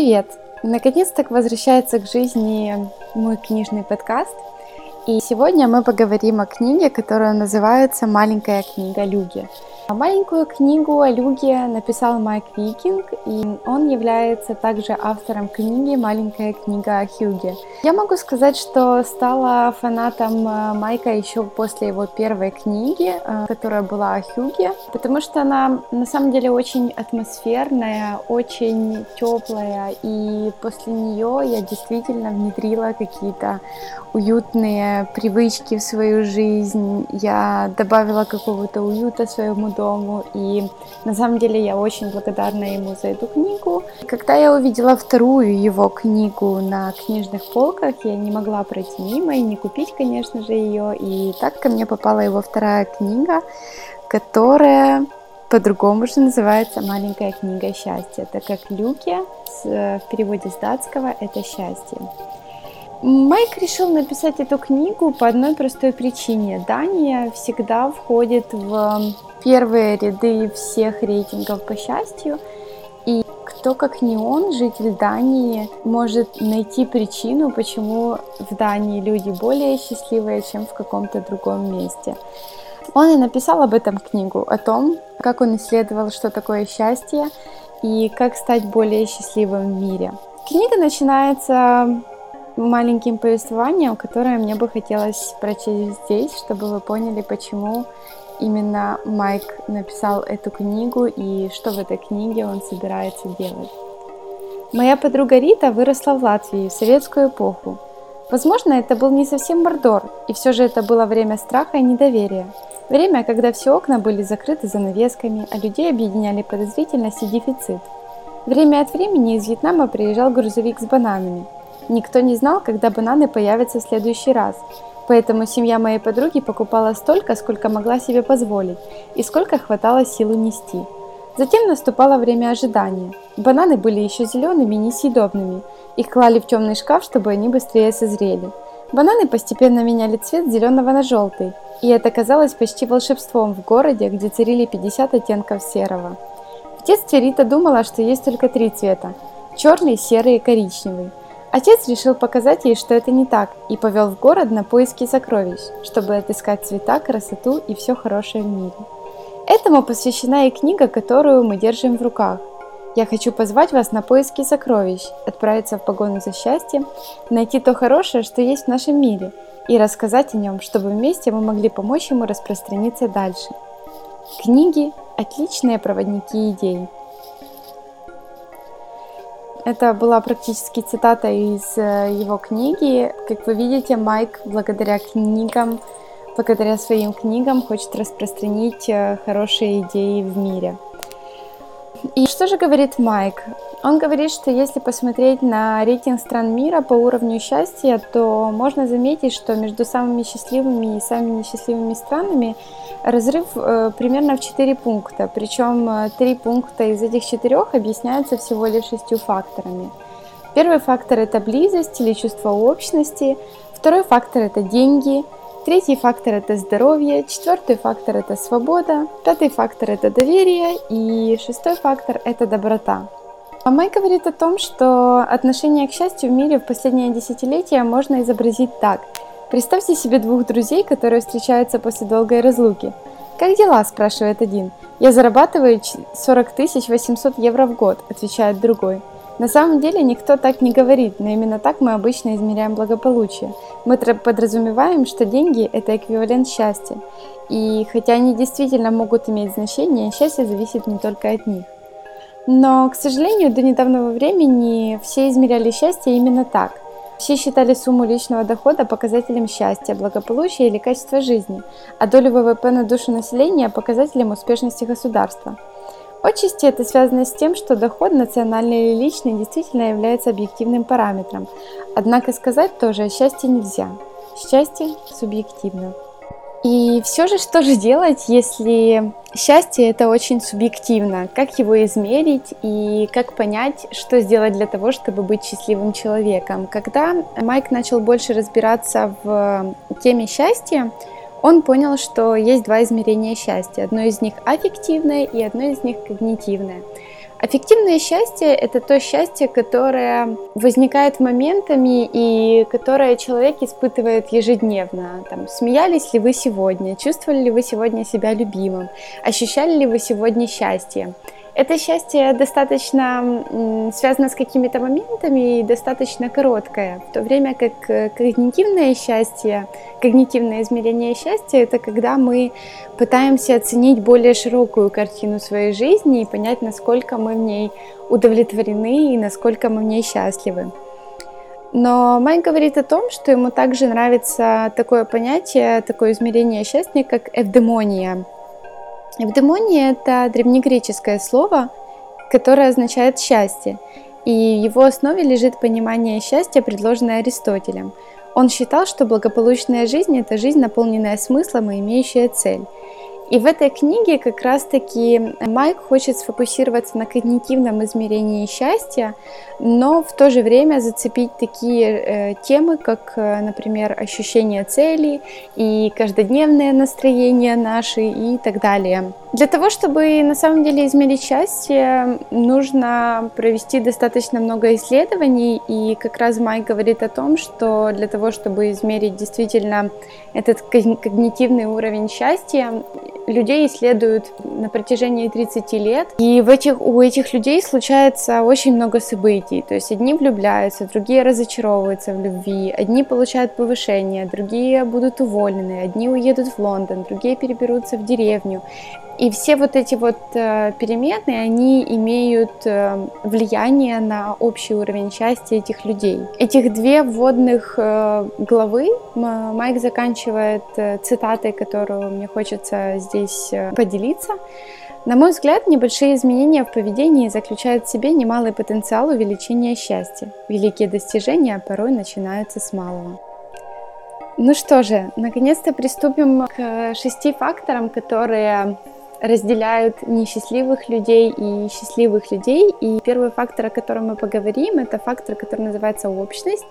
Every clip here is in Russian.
Привет! Наконец-то возвращается к жизни мой книжный подкаст. И сегодня мы поговорим о книге, которая называется «Маленькая книга Люги». А маленькую книгу о Люге написал Майк Викинг, и он является также автором книги «Маленькая книга о Хьюге». Я могу сказать, что стала фанатом э, Майка еще после его первой книги, э, которая была о Хьюге, потому что она на самом деле очень атмосферная, очень теплая, и после нее я действительно внедрила какие-то уютные привычки в свою жизнь, я добавила какого-то уюта своему дому, и на самом деле я очень благодарна ему за эту книгу. Когда я увидела вторую его книгу на книжных полках, я не могла пройти мимо и не купить, конечно же, ее, и так ко мне попала его вторая книга, которая по-другому же называется «Маленькая книга счастья», так как «Люки» в переводе с датского – это «счастье». Майк решил написать эту книгу по одной простой причине. Дания всегда входит в первые ряды всех рейтингов по счастью. Кто, как не он, житель Дании, может найти причину, почему в Дании люди более счастливые, чем в каком-то другом месте. Он и написал об этом книгу, о том, как он исследовал, что такое счастье и как стать более счастливым в мире. Книга начинается маленьким повествованием, которое мне бы хотелось прочесть здесь, чтобы вы поняли, почему именно Майк написал эту книгу и что в этой книге он собирается делать. Моя подруга Рита выросла в Латвии в советскую эпоху. Возможно, это был не совсем Мордор, и все же это было время страха и недоверия. Время, когда все окна были закрыты занавесками, а людей объединяли подозрительность и дефицит. Время от времени из Вьетнама приезжал грузовик с бананами – Никто не знал, когда бананы появятся в следующий раз, поэтому семья моей подруги покупала столько, сколько могла себе позволить и сколько хватало сил унести. Затем наступало время ожидания. Бананы были еще зелеными и несъедобными. Их клали в темный шкаф, чтобы они быстрее созрели. Бананы постепенно меняли цвет зеленого на желтый, и это казалось почти волшебством в городе, где царили 50 оттенков серого. В детстве Рита думала, что есть только три цвета – черный, серый и коричневый. Отец решил показать ей, что это не так, и повел в город на поиски сокровищ, чтобы отыскать цвета, красоту и все хорошее в мире. Этому посвящена и книга, которую мы держим в руках. Я хочу позвать вас на поиски сокровищ, отправиться в погону за счастьем, найти то хорошее, что есть в нашем мире, и рассказать о нем, чтобы вместе мы могли помочь ему распространиться дальше. Книги – отличные проводники идей. Это была практически цитата из э, его книги. Как вы видите, Майк благодаря книгам, благодаря своим книгам хочет распространить э, хорошие идеи в мире. И что же говорит Майк? Он говорит, что если посмотреть на рейтинг стран мира по уровню счастья, то можно заметить, что между самыми счастливыми и самыми несчастливыми странами разрыв э, примерно в 4 пункта. Причем э, 3 пункта из этих четырех объясняются всего лишь шестью факторами. Первый фактор – это близость или чувство общности. Второй фактор – это деньги. Третий фактор – это здоровье. Четвертый фактор – это свобода. Пятый фактор – это доверие. И шестой фактор – это доброта. А Май говорит о том, что отношение к счастью в мире в последнее десятилетие можно изобразить так. Представьте себе двух друзей, которые встречаются после долгой разлуки. «Как дела?» – спрашивает один. «Я зарабатываю 40 800 евро в год», – отвечает другой. На самом деле никто так не говорит, но именно так мы обычно измеряем благополучие. Мы подразумеваем, что деньги – это эквивалент счастья. И хотя они действительно могут иметь значение, счастье зависит не только от них. Но, к сожалению, до недавнего времени все измеряли счастье именно так. Все считали сумму личного дохода показателем счастья, благополучия или качества жизни, а долю ВВП на душу населения показателем успешности государства. Отчасти это связано с тем, что доход, национальный или личный, действительно является объективным параметром. Однако сказать тоже о счастье нельзя. Счастье субъективно. И все же, что же делать, если счастье это очень субъективно? Как его измерить и как понять, что сделать для того, чтобы быть счастливым человеком? Когда Майк начал больше разбираться в теме счастья, он понял, что есть два измерения счастья. Одно из них аффективное и одно из них когнитивное. Аффективное счастье – это то счастье, которое возникает моментами и которое человек испытывает ежедневно. Там, смеялись ли вы сегодня? Чувствовали ли вы сегодня себя любимым? Ощущали ли вы сегодня счастье? Это счастье достаточно связано с какими-то моментами и достаточно короткое, в то время как э, когнитивное счастье, когнитивное измерение счастья – это когда мы пытаемся оценить более широкую картину своей жизни и понять, насколько мы в ней удовлетворены и насколько мы в ней счастливы. Но Майк говорит о том, что ему также нравится такое понятие, такое измерение счастья, как эвдемония – Евдемония – это древнегреческое слово, которое означает «счастье», и в его основе лежит понимание счастья, предложенное Аристотелем. Он считал, что благополучная жизнь – это жизнь, наполненная смыслом и имеющая цель – и в этой книге как раз-таки Майк хочет сфокусироваться на когнитивном измерении счастья, но в то же время зацепить такие э, темы, как, э, например, ощущение цели и каждодневное настроение наши и так далее. Для того, чтобы на самом деле измерить счастье, нужно провести достаточно много исследований, и как раз Майк говорит о том, что для того, чтобы измерить действительно этот когнитивный уровень счастья, людей исследуют на протяжении 30 лет, и в этих, у этих людей случается очень много событий. То есть одни влюбляются, другие разочаровываются в любви, одни получают повышение, другие будут уволены, одни уедут в Лондон, другие переберутся в деревню. И все вот эти вот э, перемены, они имеют э, влияние на общий уровень счастья этих людей. Этих две вводных э, главы Майк заканчивает цитатой, которую мне хочется здесь поделиться. На мой взгляд, небольшие изменения в поведении заключают в себе немалый потенциал увеличения счастья. Великие достижения порой начинаются с малого. Ну что же, наконец-то приступим к шести факторам, которые разделяют несчастливых людей и счастливых людей. И первый фактор, о котором мы поговорим, это фактор, который называется общность.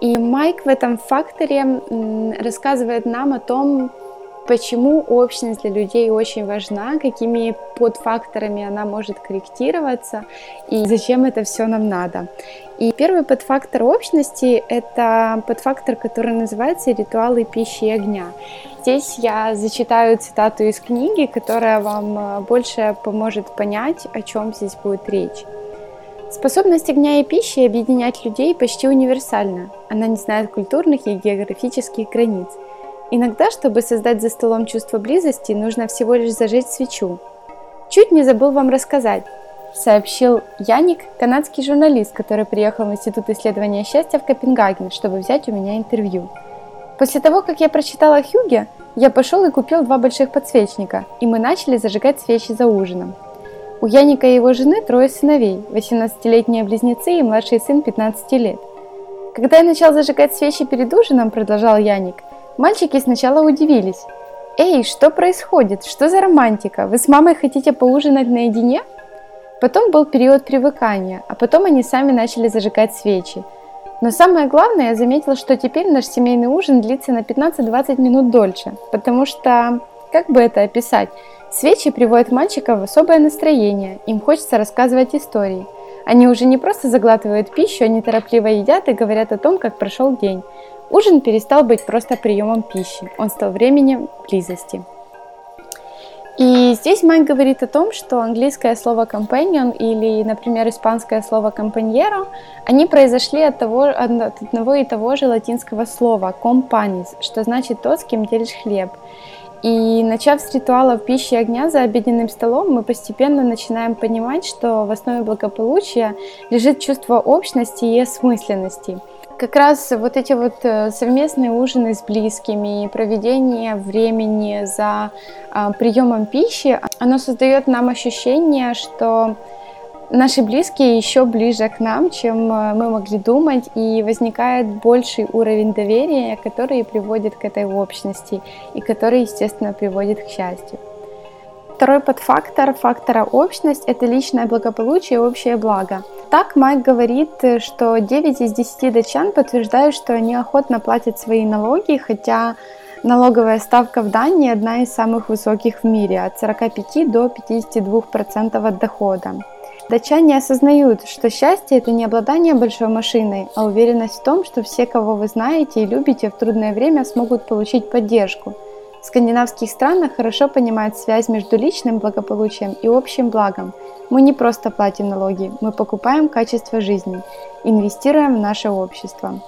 И Майк в этом факторе рассказывает нам о том, почему общность для людей очень важна, какими подфакторами она может корректироваться и зачем это все нам надо. И первый подфактор общности – это подфактор, который называется «Ритуалы пищи и огня». Здесь я зачитаю цитату из книги, которая вам э, больше поможет понять, о чем здесь будет речь. Способность огня и пищи объединять людей почти универсальна. Она не знает культурных и географических границ. Иногда, чтобы создать за столом чувство близости, нужно всего лишь зажечь свечу. Чуть не забыл вам рассказать, сообщил Яник, канадский журналист, который приехал в Институт исследования счастья в Копенгаген, чтобы взять у меня интервью. После того, как я прочитала Хюге, я пошел и купил два больших подсвечника, и мы начали зажигать свечи за ужином. У Яника и его жены трое сыновей, 18-летние близнецы и младший сын 15 лет. Когда я начал зажигать свечи перед ужином, продолжал Яник, мальчики сначала удивились. «Эй, что происходит? Что за романтика? Вы с мамой хотите поужинать наедине?» Потом был период привыкания, а потом они сами начали зажигать свечи – но самое главное, я заметила, что теперь наш семейный ужин длится на 15-20 минут дольше, потому что, как бы это описать, свечи приводят мальчиков в особое настроение, им хочется рассказывать истории. Они уже не просто заглатывают пищу, они торопливо едят и говорят о том, как прошел день. Ужин перестал быть просто приемом пищи, он стал временем близости. И здесь Майк говорит о том, что английское слово companion или, например, испанское слово compañero, они произошли от, того, от одного и того же латинского слова companis, что значит тот, с кем делишь хлеб. И начав с ритуалов пищи и огня за обеденным столом, мы постепенно начинаем понимать, что в основе благополучия лежит чувство общности и осмысленности – как раз вот эти вот э, совместные ужины с близкими, проведение времени за а, приемом пищи, оно создает нам ощущение, что наши близкие еще ближе к нам, чем э, мы могли думать, и возникает больший уровень доверия, который приводит к этой общности и который, естественно, приводит к счастью. Второй подфактор фактора общность – это личное благополучие и общее благо. Так Майк говорит, что 9 из 10 датчан подтверждают, что они охотно платят свои налоги, хотя налоговая ставка в Дании одна из самых высоких в мире – от 45 до 52% от дохода. Датчане осознают, что счастье – это не обладание большой машиной, а уверенность в том, что все, кого вы знаете и любите, в трудное время смогут получить поддержку. В скандинавских странах хорошо понимают связь между личным благополучием и общим благом. Мы не просто платим налоги, мы покупаем качество жизни, инвестируем в наше общество.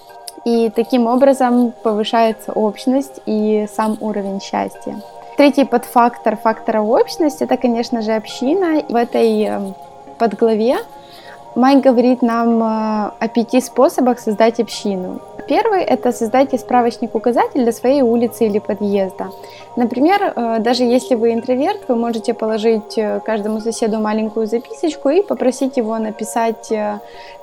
И таким образом повышается общность и сам уровень счастья. Третий подфактор фактора общности – это, конечно же, община. В этой эм, подглаве Май говорит нам э, о пяти способах создать общину. Первый – это создайте справочник-указатель для своей улицы или подъезда. Например, э, даже если вы интроверт, вы можете положить э, каждому соседу маленькую записочку и попросить его написать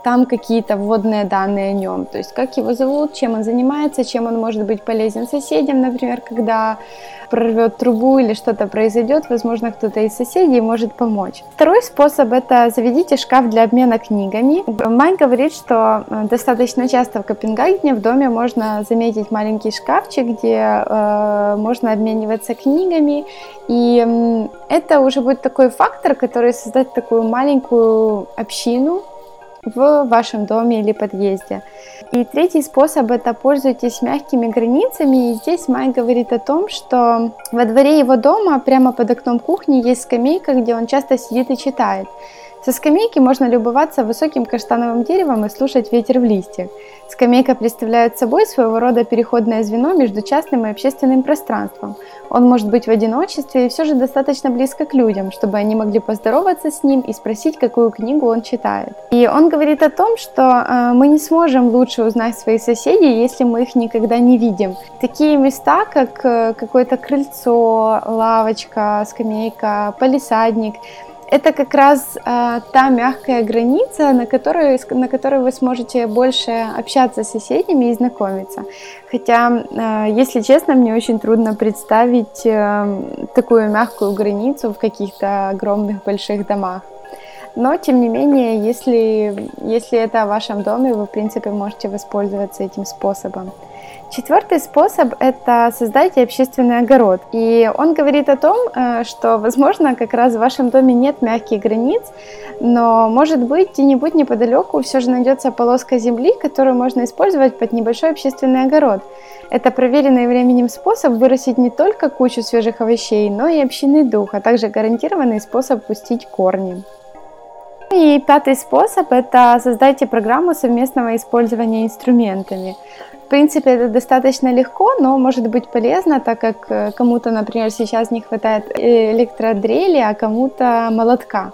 там какие-то вводные данные о нем. То есть как его зовут, чем он занимается, чем он может быть полезен соседям, например, когда прорвет трубу или что-то произойдет, возможно, кто-то из соседей может помочь. Второй способ – это заведите шкаф для обмена книгами. Май говорит, что э, достаточно часто в Копенгагене в доме можно заметить маленький шкафчик, где э, можно обмениваться книгами. И это уже будет такой фактор, который создать такую маленькую общину, в вашем доме или подъезде. И третий способ – это пользуйтесь мягкими границами. И здесь Май говорит о том, что во дворе его дома, прямо под окном кухни, есть скамейка, где он часто сидит и читает. Со скамейки можно любоваться высоким каштановым деревом и слушать ветер в листьях. Скамейка представляет собой своего рода переходное звено между частным и общественным пространством. Он может быть в одиночестве и все же достаточно близко к людям, чтобы они могли поздороваться с ним и спросить, какую книгу он читает. И он говорит о том, что э, мы не сможем лучше узнать своих соседей, если мы их никогда не видим. Такие места, как э, какое-то крыльцо, лавочка, скамейка, полисадник – это как раз э, та мягкая граница, на которой, на которой вы сможете больше общаться с соседями и знакомиться. Хотя, э, если честно, мне очень трудно представить э, такую мягкую границу в каких-то огромных больших домах. Но, тем не менее, если, если это в вашем доме, вы, в принципе, можете воспользоваться этим способом. Четвертый способ – это создайте общественный огород. И он говорит о том, э, что, возможно, как раз в вашем доме нет мягких границ, но, может быть, где-нибудь неподалеку все же найдется полоска земли, которую можно использовать под небольшой общественный огород. Это проверенный временем способ вырастить не только кучу свежих овощей, но и общинный дух, а также гарантированный способ пустить корни. И пятый способ – это создайте программу совместного использования инструментами принципе, это достаточно легко, но может быть полезно, так как э, кому-то, например, сейчас не хватает электродрели, а кому-то молотка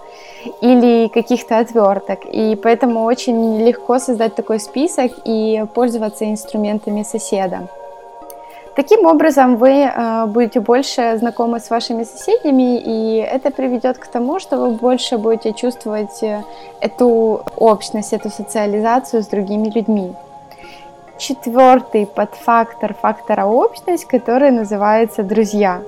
или каких-то отверток. И поэтому очень легко создать такой список и пользоваться инструментами соседа. Таким образом, вы э, будете больше знакомы с вашими соседями, и это приведет к тому, что вы больше будете чувствовать э, эту общность, эту социализацию с другими людьми четвертый подфактор фактора общность, который называется друзья.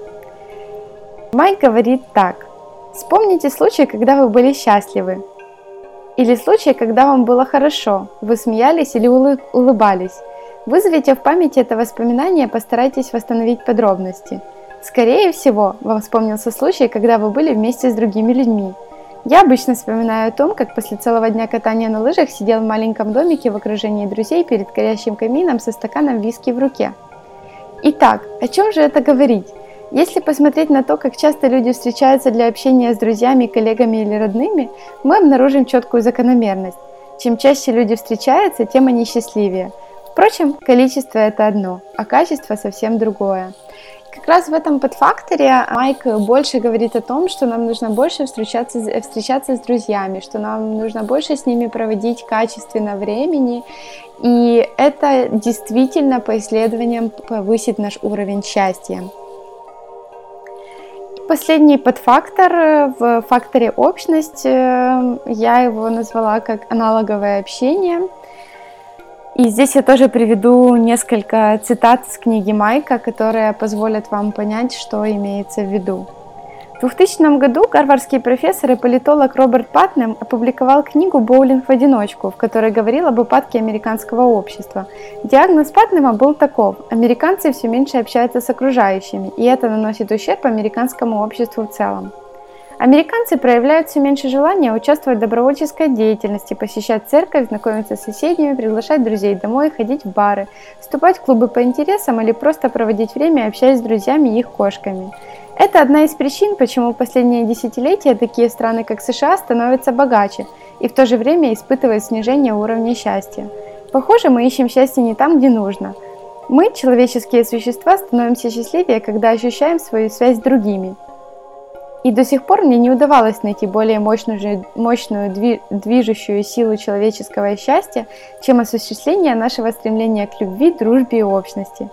Майк говорит так. Вспомните случай, когда вы были счастливы. Или случай, когда вам было хорошо, вы смеялись или улыбались. Вызовите в памяти это воспоминание, постарайтесь восстановить подробности. Скорее всего, вам вспомнился случай, когда вы были вместе с другими людьми, я обычно вспоминаю о том, как после целого дня катания на лыжах сидел в маленьком домике в окружении друзей перед горящим камином со стаканом виски в руке. Итак, о чем же это говорить? Если посмотреть на то, как часто люди встречаются для общения с друзьями, коллегами или родными, мы обнаружим четкую закономерность. Чем чаще люди встречаются, тем они счастливее. Впрочем, количество это одно, а качество совсем другое. Как раз в этом подфакторе Майк больше говорит о том, что нам нужно больше встречаться, встречаться с друзьями, что нам нужно больше с ними проводить качественно времени. И это действительно по исследованиям повысит наш уровень счастья. Последний подфактор в факторе общность, э, я его назвала как аналоговое общение – и здесь я тоже приведу несколько цитат с книги Майка, которые позволят вам понять, что имеется в виду. В 2000 году гарвардский профессор и политолог Роберт Патнем опубликовал книгу «Боулинг в одиночку», в которой говорил об упадке американского общества. Диагноз Патнема был таков – американцы все меньше общаются с окружающими, и это наносит ущерб американскому обществу в целом. Американцы проявляют все меньше желания участвовать в добровольческой деятельности, посещать церковь, знакомиться с соседями, приглашать друзей домой, ходить в бары, вступать в клубы по интересам или просто проводить время, общаясь с друзьями и их кошками. Это одна из причин, почему в последние десятилетия такие страны, как США, становятся богаче и в то же время испытывают снижение уровня счастья. Похоже, мы ищем счастье не там, где нужно. Мы, человеческие существа, становимся счастливее, когда ощущаем свою связь с другими – и до сих пор мне не удавалось найти более мощную, мощную движущую силу человеческого счастья, чем осуществление нашего стремления к любви, дружбе и общности.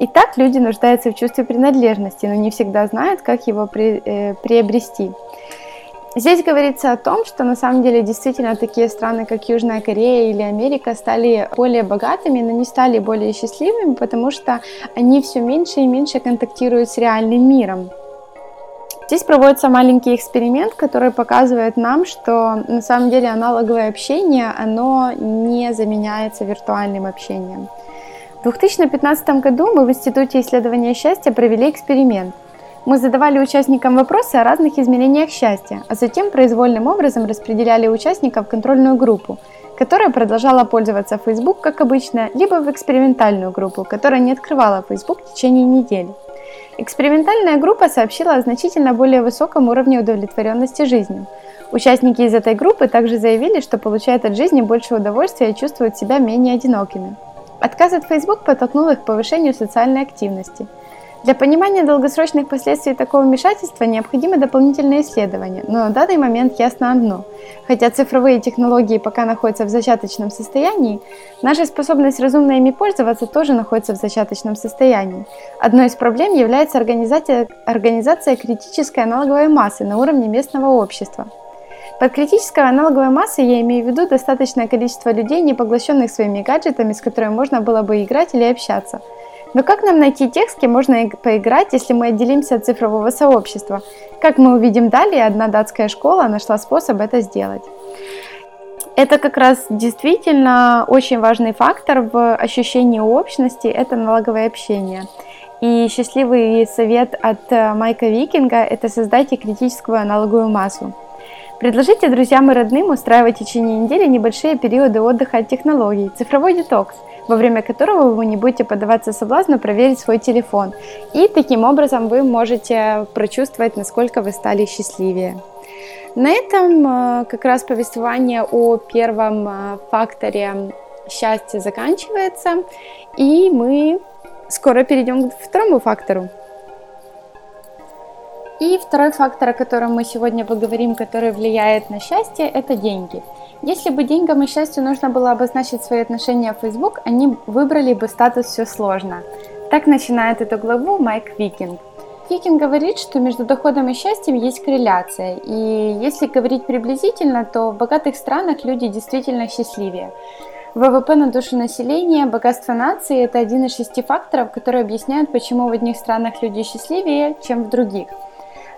И так люди нуждаются в чувстве принадлежности, но не всегда знают, как его при, э, приобрести. Здесь говорится о том, что на самом деле действительно такие страны, как Южная Корея или Америка, стали более богатыми, но не стали более счастливыми, потому что они все меньше и меньше контактируют с реальным миром. Здесь проводится маленький эксперимент, который показывает нам, что на самом деле аналоговое общение, оно не заменяется виртуальным общением. В 2015 году мы в Институте исследования счастья провели эксперимент. Мы задавали участникам вопросы о разных измерениях счастья, а затем произвольным образом распределяли участников в контрольную группу, которая продолжала пользоваться Facebook как обычно, либо в экспериментальную группу, которая не открывала Facebook в течение недели. Экспериментальная группа сообщила о значительно более высоком уровне удовлетворенности жизнью. Участники из этой группы также заявили, что получают от жизни больше удовольствия и чувствуют себя менее одинокими. Отказ от Facebook подтолкнул их к повышению социальной активности – для понимания долгосрочных последствий такого вмешательства необходимы дополнительные исследования, но на данный момент ясно одно. Хотя цифровые технологии пока находятся в зачаточном состоянии, наша способность разумно ими пользоваться тоже находится в зачаточном состоянии. Одной из проблем является организация, организация критической аналоговой массы на уровне местного общества. Под критической аналоговой массой я имею в виду достаточное количество людей, не поглощенных своими гаджетами, с которыми можно было бы играть или общаться – но как нам найти тех, с кем можно поиграть, если мы отделимся от цифрового сообщества? Как мы увидим далее, одна датская школа нашла способ это сделать. Это как раз действительно очень важный фактор в ощущении общности, это налоговое общение. И счастливый совет от э, Майка Викинга – это создайте критическую аналоговую массу. Предложите друзьям и родным устраивать в течение недели небольшие периоды отдыха от технологий, цифровой детокс – во время которого вы не будете поддаваться соблазну проверить свой телефон. И таким образом вы можете прочувствовать, насколько вы стали счастливее. На этом э, как раз повествование о первом э, факторе счастья заканчивается, и мы скоро перейдем к второму фактору. И второй фактор, о котором мы сегодня поговорим, который влияет на счастье, это деньги – если бы деньгам и счастью нужно было обозначить свои отношения в Facebook, они выбрали бы статус «все сложно». Так начинает эту главу Майк Викинг. Викинг говорит, что между доходом и счастьем есть корреляция, и если говорить приблизительно, то в богатых странах люди действительно счастливее. ВВП на душу населения, богатство нации – это один из шести факторов, которые объясняют, почему в одних странах люди счастливее, чем в других –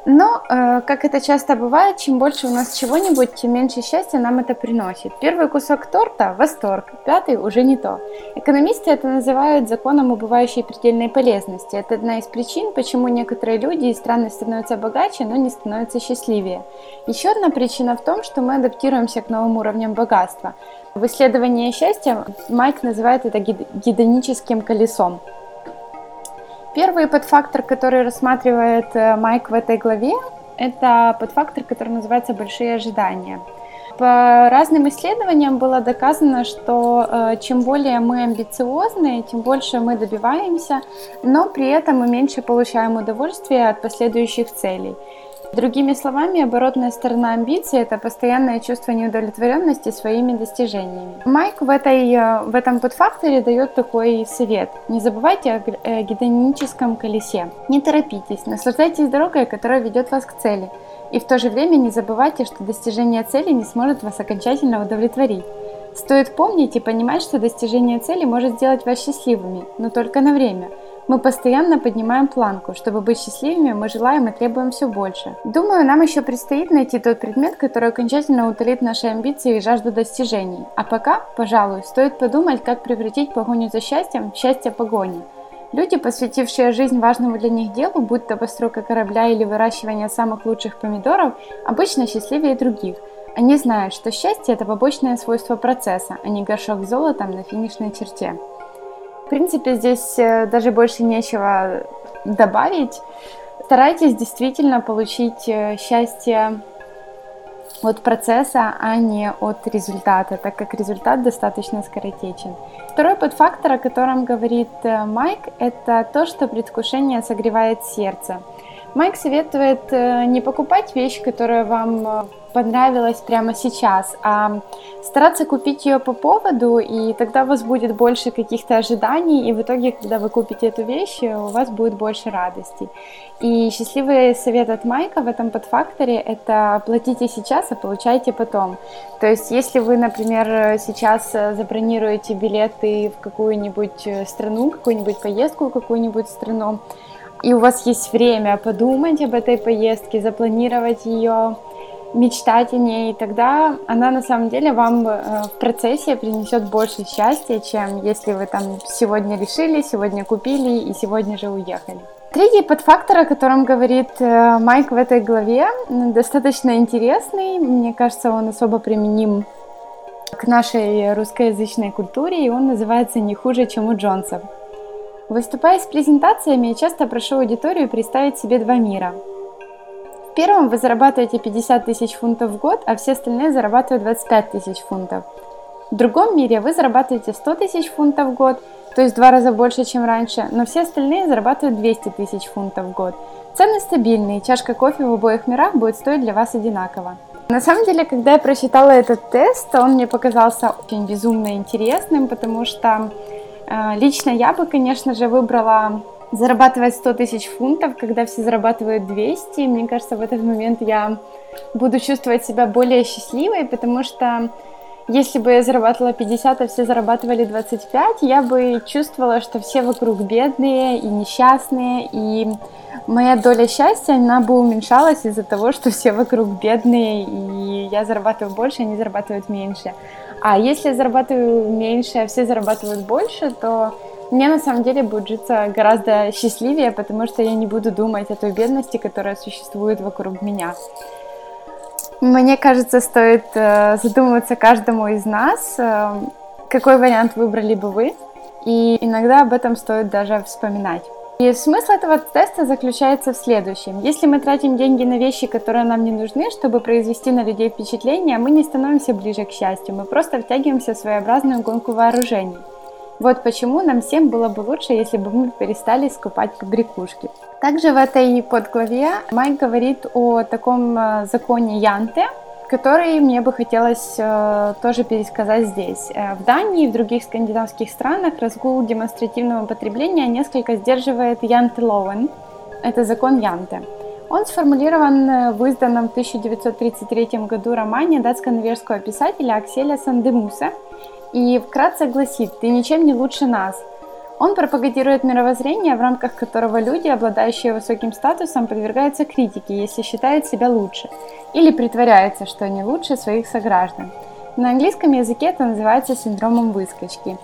но, э, как это часто бывает, чем больше у нас чего-нибудь, тем меньше счастья нам это приносит. Первый кусок торта – восторг, пятый – уже не то. Экономисты это называют законом убывающей предельной полезности. Это одна из причин, почему некоторые люди и страны становятся богаче, но не становятся счастливее. Еще одна причина в том, что мы адаптируемся к новым уровням богатства. В исследовании счастья Майк называет это гедоническим колесом. Первый подфактор, который рассматривает э, Майк в этой главе, это подфактор, который называется «большие ожидания». По разным исследованиям было доказано, что э, чем более мы амбициозны, тем больше мы добиваемся, но при этом мы меньше получаем удовольствия от последующих целей. Другими словами, оборотная сторона амбиции – это постоянное чувство неудовлетворенности своими достижениями. Майк в, этой, э, в этом подфакторе дает такой совет. Не забывайте о э, гедоническом колесе. Не торопитесь, наслаждайтесь дорогой, которая ведет вас к цели. И в то же время не забывайте, что достижение цели не сможет вас окончательно удовлетворить. Стоит помнить и понимать, что достижение цели может сделать вас счастливыми, но только на время – мы постоянно поднимаем планку. Чтобы быть счастливыми, мы желаем и требуем все больше. Думаю, нам еще предстоит найти тот предмет, который окончательно утолит наши амбиции и жажду достижений. А пока, пожалуй, стоит подумать, как превратить погоню за счастьем в счастье погони. Люди, посвятившие жизнь важному для них делу, будь то постройка корабля или выращивание самых лучших помидоров, обычно счастливее других. Они знают, что счастье – это побочное свойство процесса, а не горшок с золотом на финишной черте. В принципе, здесь э, даже больше нечего добавить. Старайтесь действительно получить э, счастье от процесса, а не от результата, так как результат достаточно скоротечен. Второй подфактор, о котором говорит э, Майк, это то, что предвкушение согревает сердце. Майк советует не покупать вещь, которая вам понравилась прямо сейчас, а стараться купить ее по поводу, и тогда у вас будет больше каких-то ожиданий, и в итоге, когда вы купите эту вещь, у вас будет больше радости. И счастливый совет от Майка в этом подфакторе – это платите сейчас, а получайте потом. То есть, если вы, например, сейчас забронируете билеты в какую-нибудь страну, какую-нибудь поездку в какую-нибудь страну, и у вас есть время подумать об этой поездке, запланировать ее, мечтать о ней, тогда она на самом деле вам э, в процессе принесет больше счастья, чем если вы там сегодня решили, сегодня купили и сегодня же уехали. Третий подфактор, о котором говорит э, Майк в этой главе, достаточно интересный. Мне кажется, он особо применим к нашей русскоязычной культуре, и он называется «Не хуже, чем у Джонсов». Выступая с презентациями, я часто прошу аудиторию представить себе два мира – первом вы зарабатываете 50 тысяч фунтов в год, а все остальные зарабатывают 25 тысяч фунтов. В другом мире вы зарабатываете 100 тысяч фунтов в год, то есть в два раза больше, чем раньше, но все остальные зарабатывают 200 тысяч фунтов в год. Цены стабильные, чашка кофе в обоих мирах будет стоить для вас одинаково. На самом деле, когда я прочитала этот тест, он мне показался очень безумно интересным, потому что э, лично я бы, конечно же, выбрала зарабатывать 100 тысяч фунтов, когда все зарабатывают 200, мне кажется, в этот момент я буду чувствовать себя более счастливой, потому что если бы я зарабатывала 50, а все зарабатывали 25, я бы чувствовала, что все вокруг бедные и несчастные, и моя доля счастья, она бы уменьшалась из-за того, что все вокруг бедные, и я зарабатываю больше, они зарабатывают меньше. А если я зарабатываю меньше, а все зарабатывают больше, то мне на самом деле будет житься гораздо счастливее, потому что я не буду думать о той бедности, которая существует вокруг меня. Мне кажется, стоит э, задумываться каждому из нас, э, какой вариант выбрали бы вы, и иногда об этом стоит даже вспоминать. И смысл этого теста заключается в следующем. Если мы тратим деньги на вещи, которые нам не нужны, чтобы произвести на людей впечатление, мы не становимся ближе к счастью, мы просто втягиваемся в своеобразную гонку вооружений. Вот почему нам всем было бы лучше, если бы мы перестали скупать побрякушки. Также в этой подглаве Майк говорит о таком э, законе Янте, который мне бы хотелось э, тоже пересказать здесь. Э, в Дании и в других скандинавских странах разгул демонстративного потребления несколько сдерживает Янте Лоуэн. Это закон Янте. Он сформулирован в изданном в 1933 году романе датско-норвежского писателя Акселя Сандемуса – и вкратце гласит «Ты ничем не лучше нас». Он пропагандирует мировоззрение, в рамках которого люди, обладающие высоким статусом, подвергаются критике, если считают себя лучше, или притворяются, что они лучше своих сограждан. На английском языке это называется синдромом выскочки.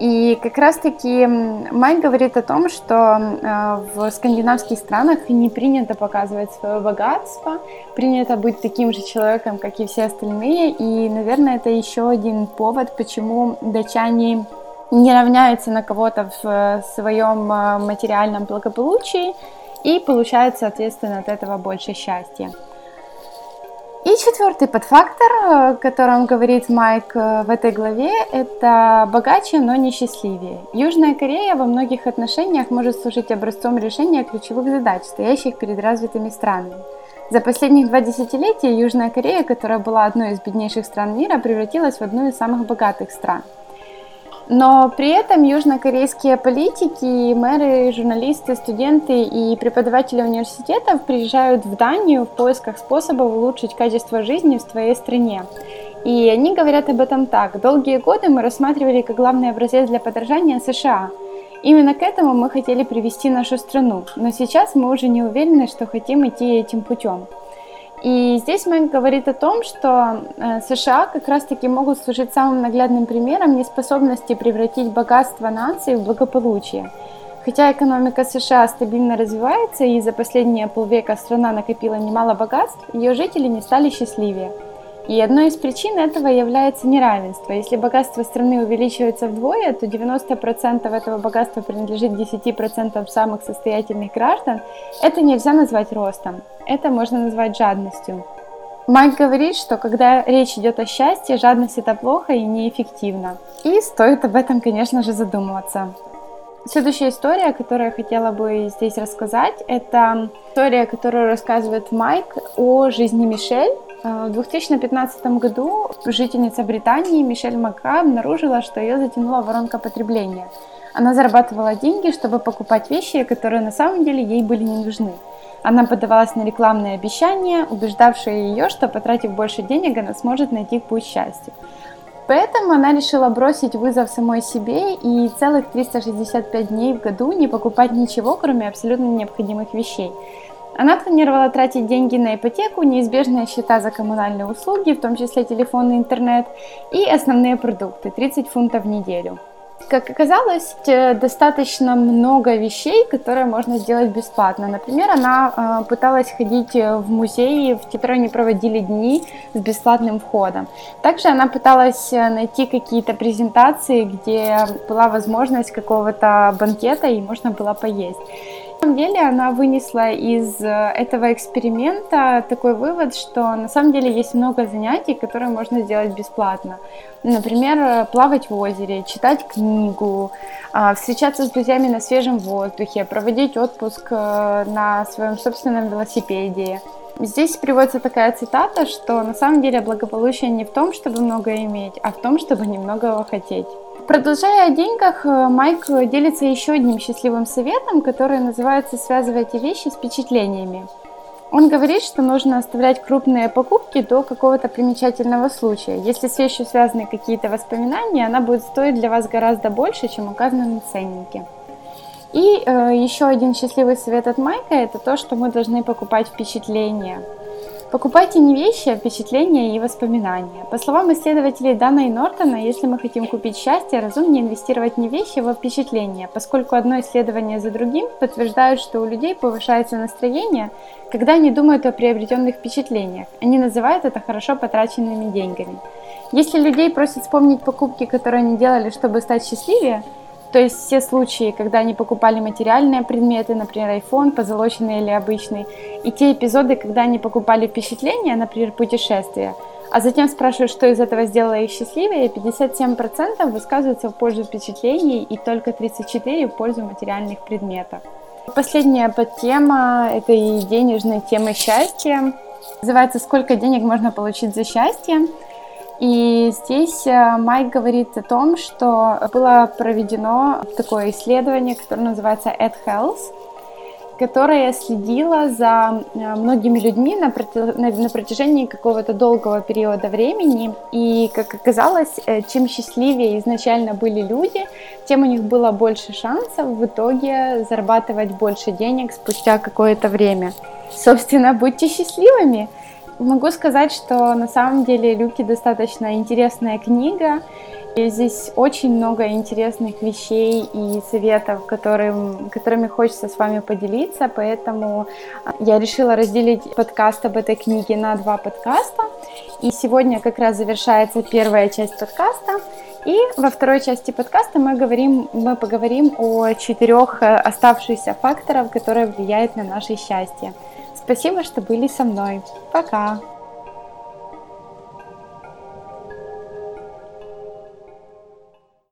И как раз-таки Майк говорит о том, что э, в скандинавских странах не принято показывать свое богатство, принято быть таким же человеком, как и все остальные. И, наверное, это еще один повод, почему датчане не равняются на кого-то в э, своем э, материальном благополучии и получают, соответственно, от этого больше счастья. И четвертый подфактор, о котором говорит Майк э, в этой главе, это богаче, но не счастливее. Южная Корея во многих отношениях может служить образцом решения ключевых задач, стоящих перед развитыми странами. За последних два десятилетия Южная Корея, которая была одной из беднейших стран мира, превратилась в одну из самых богатых стран – но при этом южнокорейские политики, мэры, журналисты, студенты и преподаватели университетов приезжают в Данию в поисках способов улучшить качество жизни в своей стране. И они говорят об этом так. Долгие годы мы рассматривали как главный образец для подражания США. Именно к этому мы хотели привести нашу страну, но сейчас мы уже не уверены, что хотим идти этим путем. И здесь Мэг говорит о том, что э, США как раз-таки могут служить самым наглядным примером неспособности превратить богатство нации в благополучие. Хотя экономика США стабильно развивается и за последние полвека страна накопила немало богатств, ее жители не стали счастливее. И одной из причин этого является неравенство. Если богатство страны увеличивается вдвое, то 90% этого богатства принадлежит 10% самых состоятельных граждан. Это нельзя назвать ростом, это можно назвать жадностью. Майк говорит, что когда речь идет о счастье, жадность это плохо и неэффективно. И стоит об этом, конечно же, задумываться. Следующая история, которую я хотела бы здесь рассказать, это история, которую рассказывает Майк о жизни Мишель. Э, в 2015 году жительница Британии Мишель Мака обнаружила, что ее затянула воронка потребления. Она зарабатывала деньги, чтобы покупать вещи, которые на самом деле ей были не нужны. Она подавалась на рекламные обещания, убеждавшие ее, что потратив больше денег, она сможет найти путь счастья. Поэтому она решила бросить вызов самой себе и целых 365 дней в году не покупать ничего, кроме абсолютно необходимых вещей. Она планировала тратить деньги на ипотеку, неизбежные счета за коммунальные услуги, в том числе телефон и интернет, и основные продукты – 30 фунтов в неделю. Как оказалось, э, достаточно много вещей, которые можно сделать бесплатно. Например, она э, пыталась ходить в музеи, в которые они проводили дни с бесплатным входом. Также она пыталась э, найти какие-то презентации, где была возможность какого-то банкета и можно было поесть. Самом деле она вынесла из э, этого эксперимента такой вывод, что на самом деле есть много занятий, которые можно сделать бесплатно. Например, плавать в озере, читать книгу, а, встречаться с друзьями на свежем воздухе, проводить отпуск э, на своем собственном велосипеде. Здесь приводится такая цитата, что на самом деле благополучие не в том, чтобы много иметь, а в том, чтобы немного хотеть. Продолжая о деньгах, э, Майк делится еще одним счастливым советом, который называется «Связывайте вещи с впечатлениями». Он говорит, что нужно оставлять крупные покупки до какого-то примечательного случая. Если с вещью связаны какие-то воспоминания, она будет стоить для вас гораздо больше, чем указано на ценнике. И э, еще один счастливый совет от Майка – это то, что мы должны покупать впечатления – Покупайте не вещи, а впечатления и воспоминания. По словам исследователей Дана и Нортона, если мы хотим купить счастье, разумнее инвестировать не вещи, а впечатления, поскольку одно исследование за другим подтверждают, что у людей повышается настроение, когда они думают о приобретенных впечатлениях. Они называют это хорошо потраченными деньгами. Если людей просят вспомнить покупки, которые они делали, чтобы стать счастливее, то есть все случаи, когда они покупали материальные предметы, например, iPhone, позолоченный или обычный, и те эпизоды, когда они покупали впечатления, например, путешествия, а затем спрашивают, что из этого сделало их счастливее, 57% высказываются в пользу впечатлений и только 34% в пользу материальных предметов. Последняя подтема этой денежной темы счастья называется «Сколько денег можно получить за счастье?». И здесь э, Майк говорит о том, что было проведено такое исследование, которое называется Ad Health, которое следило за э, многими людьми на, на протяжении какого-то долгого периода времени. И, как оказалось, э, чем счастливее изначально были люди, тем у них было больше шансов в итоге зарабатывать больше денег спустя какое-то время. Собственно, будьте счастливыми! Могу сказать, что на самом деле «Люки» достаточно интересная книга. И здесь очень много интересных вещей и советов, которым, которыми хочется с вами поделиться, поэтому а, я решила разделить подкаст об этой книге на два подкаста. И сегодня как раз завершается первая часть подкаста. И во второй части подкаста мы, говорим, мы поговорим о четырех э, оставшихся факторах, которые влияют на наше счастье. Спасибо, что были со мной. Пока!